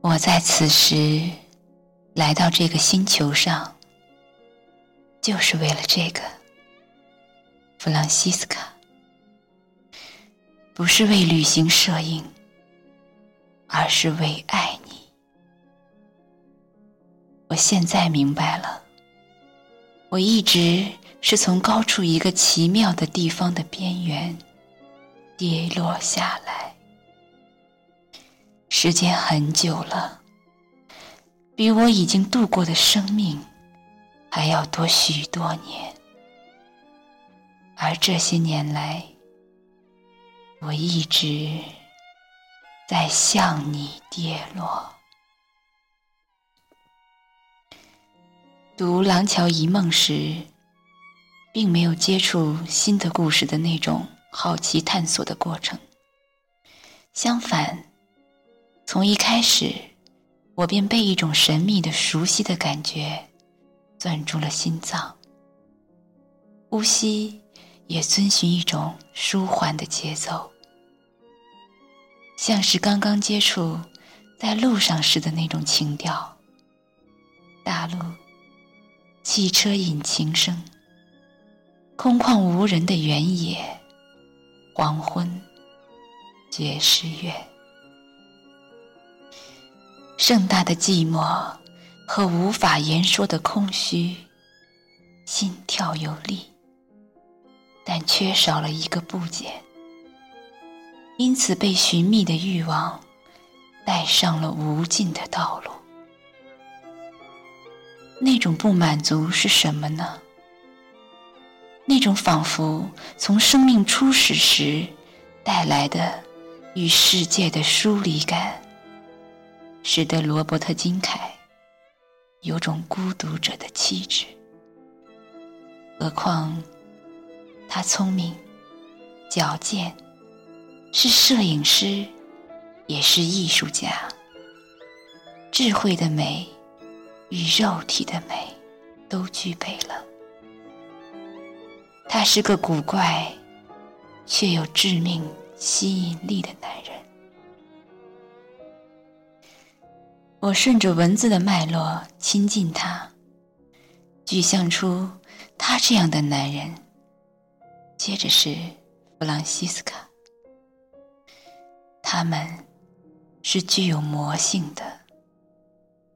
我在此时来到这个星球上，就是为了这个，弗朗西斯卡，不是为旅行摄影，而是为爱你。我现在明白了，我一直是从高处一个奇妙的地方的边缘跌落下来。时间很久了，比我已经度过的生命还要多许多年。而这些年来，我一直在向你跌落。读《廊桥遗梦》时，并没有接触新的故事的那种好奇探索的过程，相反。从一开始，我便被一种神秘的、熟悉的感觉攥住了心脏。呼吸也遵循一种舒缓的节奏，像是刚刚接触在路上时的那种情调。大路，汽车引擎声，空旷无人的原野，黄昏，爵士乐。盛大的寂寞和无法言说的空虚，心跳有力，但缺少了一个部件，因此被寻觅的欲望带上了无尽的道路。那种不满足是什么呢？那种仿佛从生命初始时带来的与世界的疏离感。使得罗伯特金凯有种孤独者的气质。何况他聪明、矫健，是摄影师，也是艺术家。智慧的美与肉体的美都具备了。他是个古怪却有致命吸引力的男人。我顺着文字的脉络亲近他，具象出他这样的男人。接着是弗朗西斯卡，他们是具有魔性的，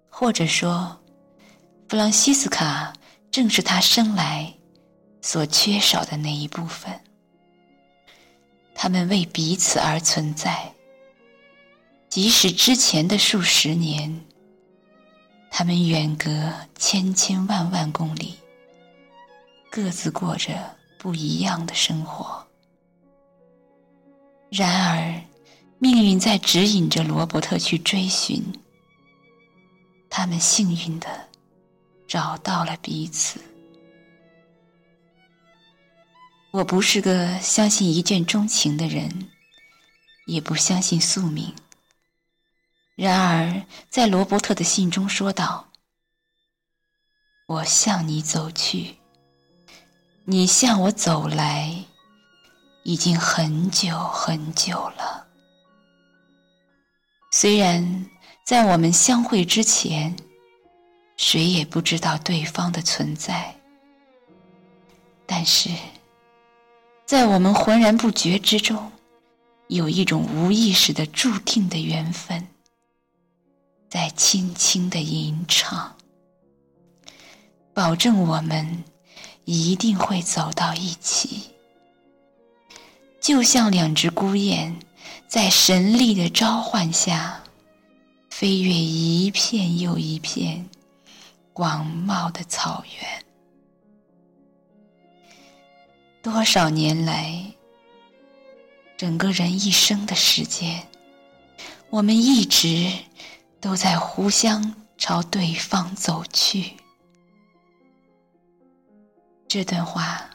或者说，弗朗西斯卡正是他生来所缺少的那一部分。他们为彼此而存在。即使之前的数十年，他们远隔千千万万公里，各自过着不一样的生活。然而，命运在指引着罗伯特去追寻。他们幸运的找到了彼此。我不是个相信一见钟情的人，也不相信宿命。然而，在罗伯特的信中说道：“我向你走去，你向我走来，已经很久很久了。虽然在我们相会之前，谁也不知道对方的存在，但是在我们浑然不觉之中，有一种无意识的注定的缘分。”在轻轻的吟唱，保证我们一定会走到一起，就像两只孤雁在神力的召唤下，飞越一片又一片广袤的草原。多少年来，整个人一生的时间，我们一直。都在互相朝对方走去。这段话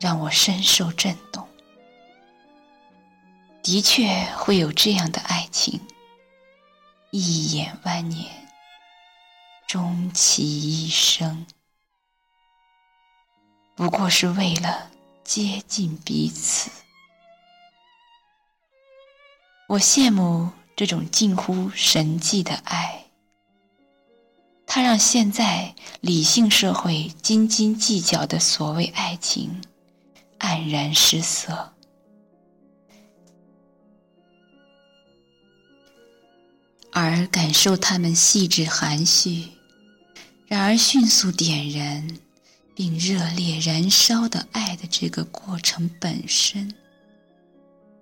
让我深受震动。的确会有这样的爱情，一眼万年，终其一生，不过是为了接近彼此。我羡慕。这种近乎神迹的爱，它让现在理性社会斤斤计较的所谓爱情黯然失色，而感受他们细致含蓄，然而迅速点燃并热烈燃烧的爱的这个过程本身，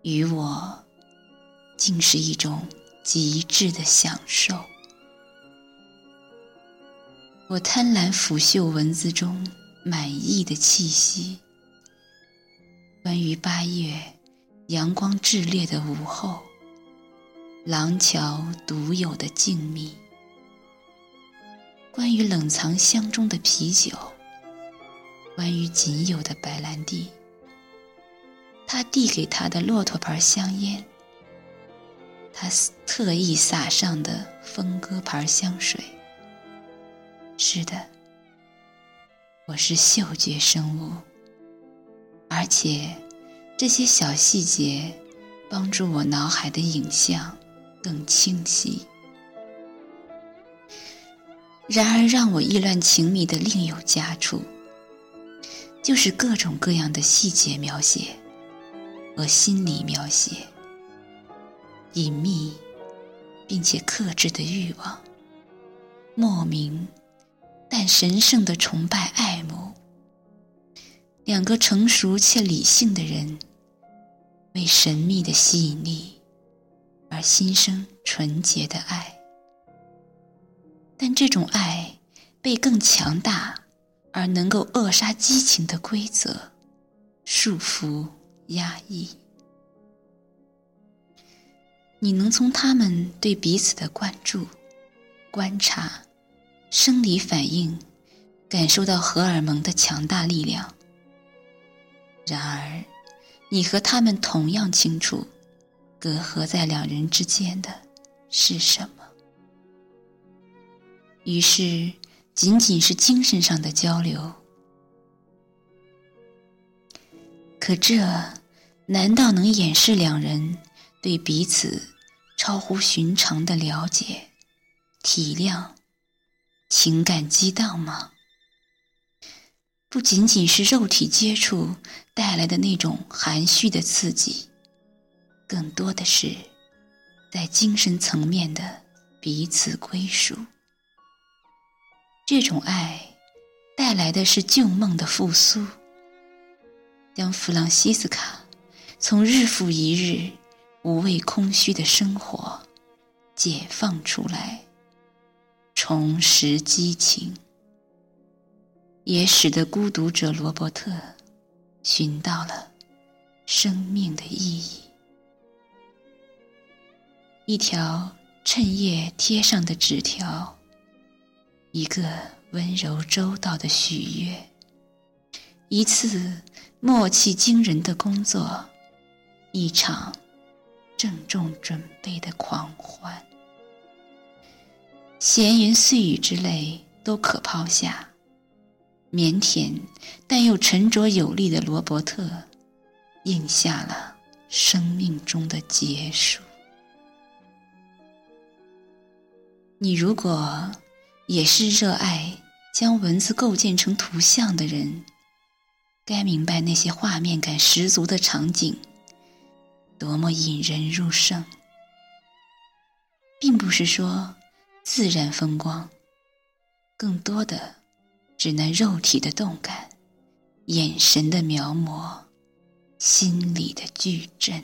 与我。竟是一种极致的享受。我贪婪腐嗅文字中满意的气息，关于八月阳光炽烈的午后，廊桥独有的静谧，关于冷藏箱中的啤酒，关于仅有的白兰地，他递给他的骆驼牌香烟。他特意撒上的峰哥牌香水。是的，我是嗅觉生物，而且这些小细节帮助我脑海的影像更清晰。然而，让我意乱情迷的另有佳处，就是各种各样的细节描写和心理描写。隐秘，并且克制的欲望，莫名但神圣的崇拜、爱慕。两个成熟且理性的人，为神秘的吸引力而心生纯洁的爱。但这种爱被更强大而能够扼杀激情的规则束缚、压抑。你能从他们对彼此的关注、观察、生理反应，感受到荷尔蒙的强大力量。然而，你和他们同样清楚，隔阂在两人之间的是什么。于是，仅仅是精神上的交流。可这，难道能掩饰两人对彼此？超乎寻常的了解、体谅、情感激荡吗？不仅仅是肉体接触带来的那种含蓄的刺激，更多的是在精神层面的彼此归属。这种爱带来的是旧梦的复苏，将弗朗西斯卡从日复一日。无畏空虚的生活，解放出来，重拾激情，也使得孤独者罗伯特寻到了生命的意义。一条趁夜贴上的纸条，一个温柔周到的许愿，一次默契惊人的工作，一场。郑重准备的狂欢，闲言碎语之类都可抛下。腼腆但又沉着有力的罗伯特，应下了生命中的结束。你如果也是热爱将文字构建成图像的人，该明白那些画面感十足的场景。多么引人入胜，并不是说自然风光，更多的只能肉体的动感、眼神的描摹、心里的矩阵。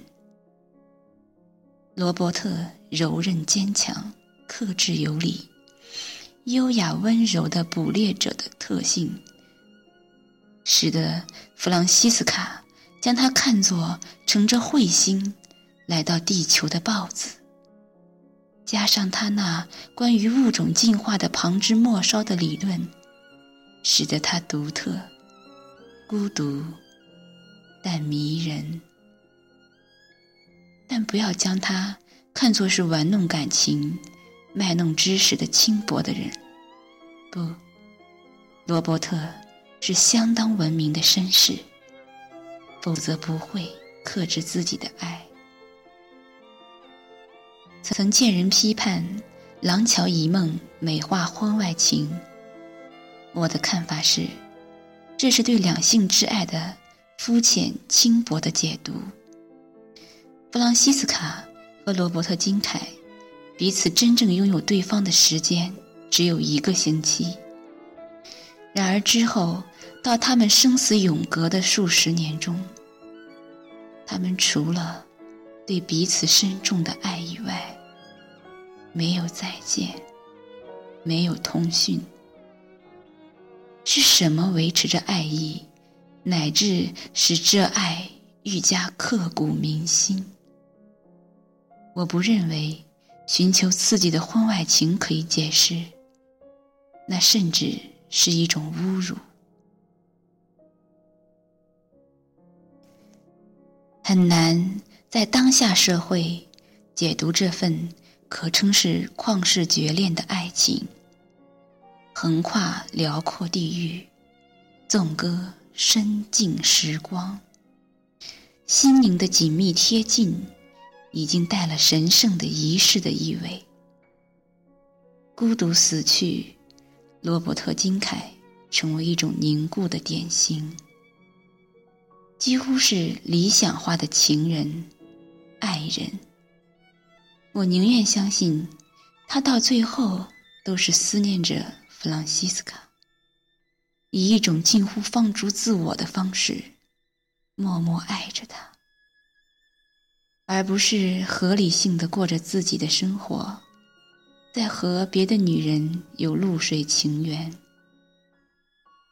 罗伯特柔韧坚强、克制有礼、优雅温柔的捕猎者的特性，使得弗朗西斯卡。将它看作乘着彗星来到地球的豹子，加上他那关于物种进化的旁枝末梢的理论，使得它独特、孤独但迷人。但不要将它看作是玩弄感情、卖弄知识的轻薄的人。不，罗伯特是相当文明的绅士。否则不会克制自己的爱。曾见人批判廊桥遗梦美化婚外情。我的看法是，这是对两性之爱的肤浅轻薄的解读。弗朗西斯卡和罗伯特金凯彼此真正拥有对方的时间只有一个星期，然而之后到他们生死永隔的数十年中，他们除了对彼此深重的爱以外，没有再见，没有通讯。是什么维持着爱意，乃至使这爱愈加刻骨铭心？我不认为寻求刺激的婚外情可以解释，那甚至是一种侮辱。很难在当下社会解读这份可称是旷世绝恋的爱情。横跨辽阔地域，纵歌深静时光，心灵的紧密贴近，已经带了神圣的仪式的意味。孤独死去，罗伯特金凯成为一种凝固的典型，几乎是理想化的情人、爱人。我宁愿相信，他到最后都是思念着。弗朗西斯卡以一种近乎放逐自我的方式，默默爱着他，而不是合理性的过着自己的生活，在和别的女人有露水情缘。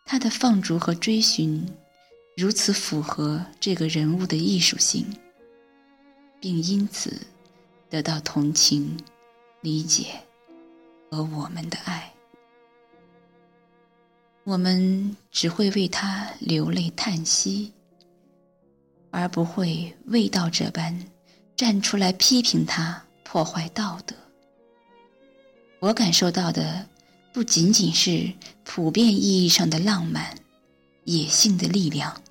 他的放逐和追寻，如此符合这个人物的艺术性，并因此得到同情、理解和我们的爱。我们只会为他流泪叹息，而不会味道这般站出来批评他破坏道德。我感受到的不仅仅是普遍意义上的浪漫、野性的力量，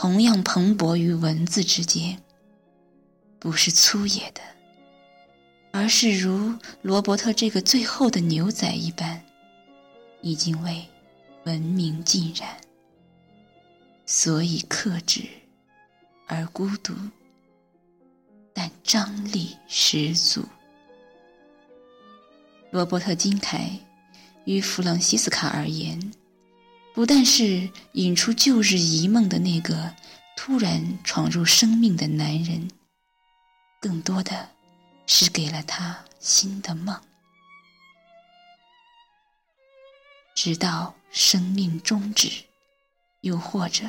同样蓬勃于文字之间，不是粗野的，而是如罗伯特这个最后的牛仔一般，已经为。文明尽染，所以克制而孤独，但张力十足。罗伯特金凯与弗朗西斯卡而言，不但是引出旧日遗梦的那个突然闯入生命的男人，更多的是给了他新的梦。直到生命终止，又或者，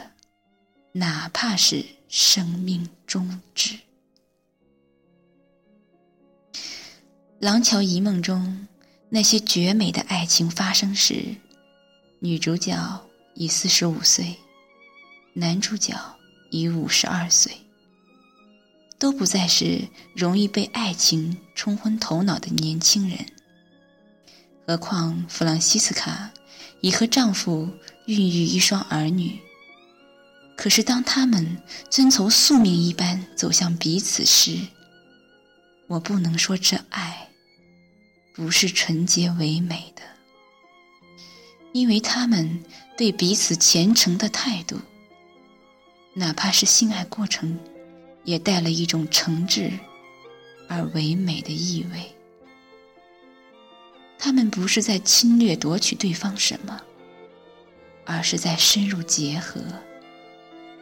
哪怕是生命终止。《廊桥遗梦》中那些绝美的爱情发生时，女主角已四十五岁，男主角已五十二岁，都不再是容易被爱情冲昏头脑的年轻人。何况弗朗西斯卡。已和丈夫孕育一双儿女。可是，当他们遵从宿命一般走向彼此时，我不能说这爱不是纯洁唯美的，因为他们对彼此虔诚的态度，哪怕是性爱过程，也带了一种诚挚而唯美的意味。他们不是在侵略夺取对方什么，而是在深入结合，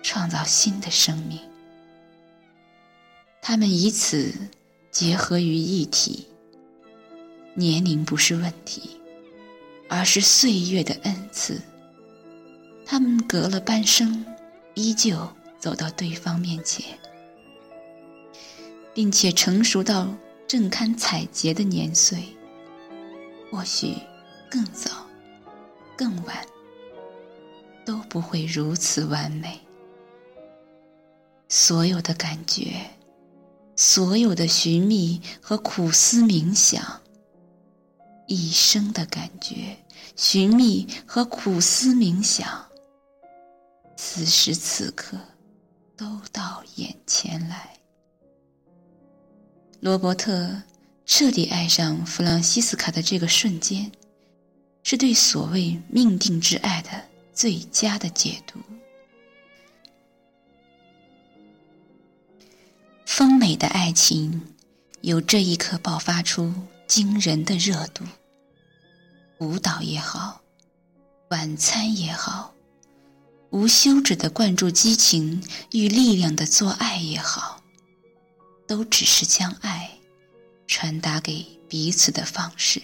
创造新的生命。他们以此结合于一体。年龄不是问题，而是岁月的恩赐。他们隔了半生，依旧走到对方面前，并且成熟到正堪采撷的年岁。或许更早、更晚，都不会如此完美。所有的感觉，所有的寻觅和苦思冥想，一生的感觉、寻觅和苦思冥想，此时此刻都到眼前来。罗伯特。彻底爱上弗朗西斯卡的这个瞬间，是对所谓命定之爱的最佳的解读。丰美的爱情，由这一刻爆发出惊人的热度。舞蹈也好，晚餐也好，无休止的灌注激情与力量的做爱也好，都只是将爱。传达给彼此的方式，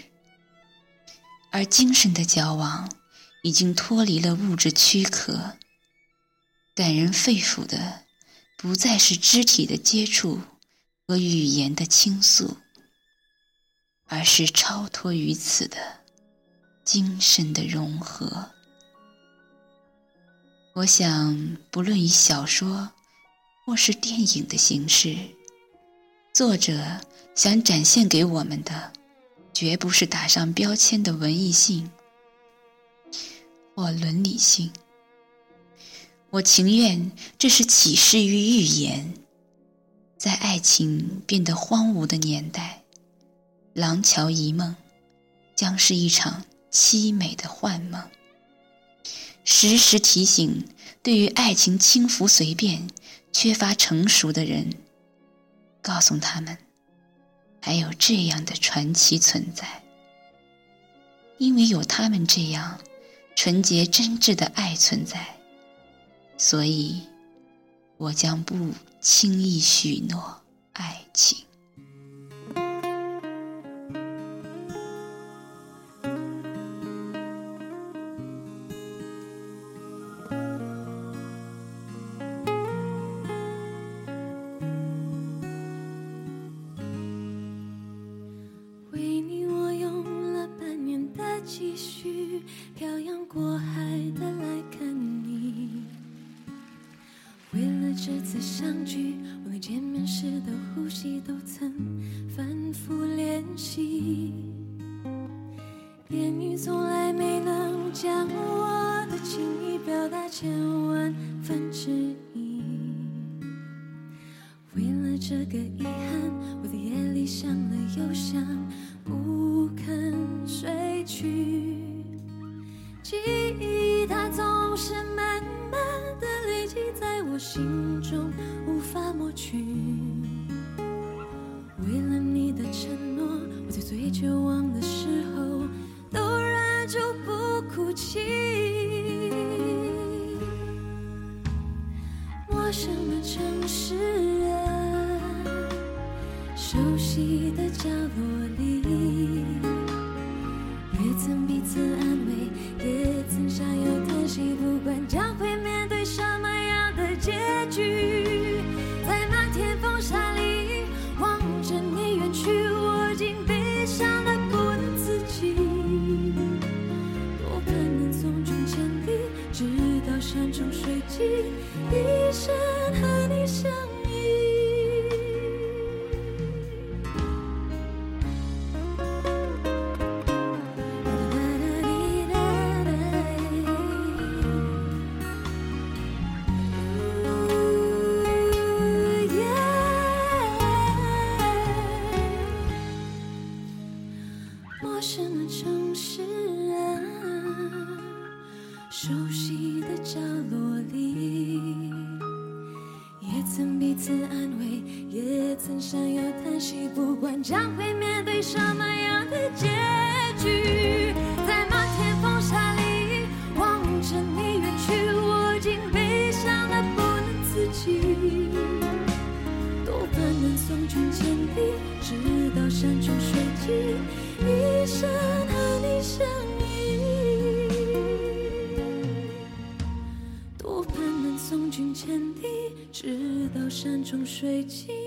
而精神的交往已经脱离了物质躯壳，感人肺腑的不再是肢体的接触和语言的倾诉，而是超脱于此的精神的融合。我想，不论以小说或是电影的形式，作者。想展现给我们的，绝不是打上标签的文艺性或伦理性。我情愿这是启示于预言，在爱情变得荒芜的年代，《廊桥遗梦》将是一场凄美的幻梦，时时提醒对于爱情轻浮随便、缺乏成熟的人，告诉他们。还有这样的传奇存在，因为有他们这样纯洁真挚的爱存在，所以我将不轻易许诺爱情。这个遗憾，我在夜里想了又想，不肯睡去。记忆它总是慢慢的累积在我心中，无法抹去。曾彼此安慰，也曾相拥叹息。不管将会水尽。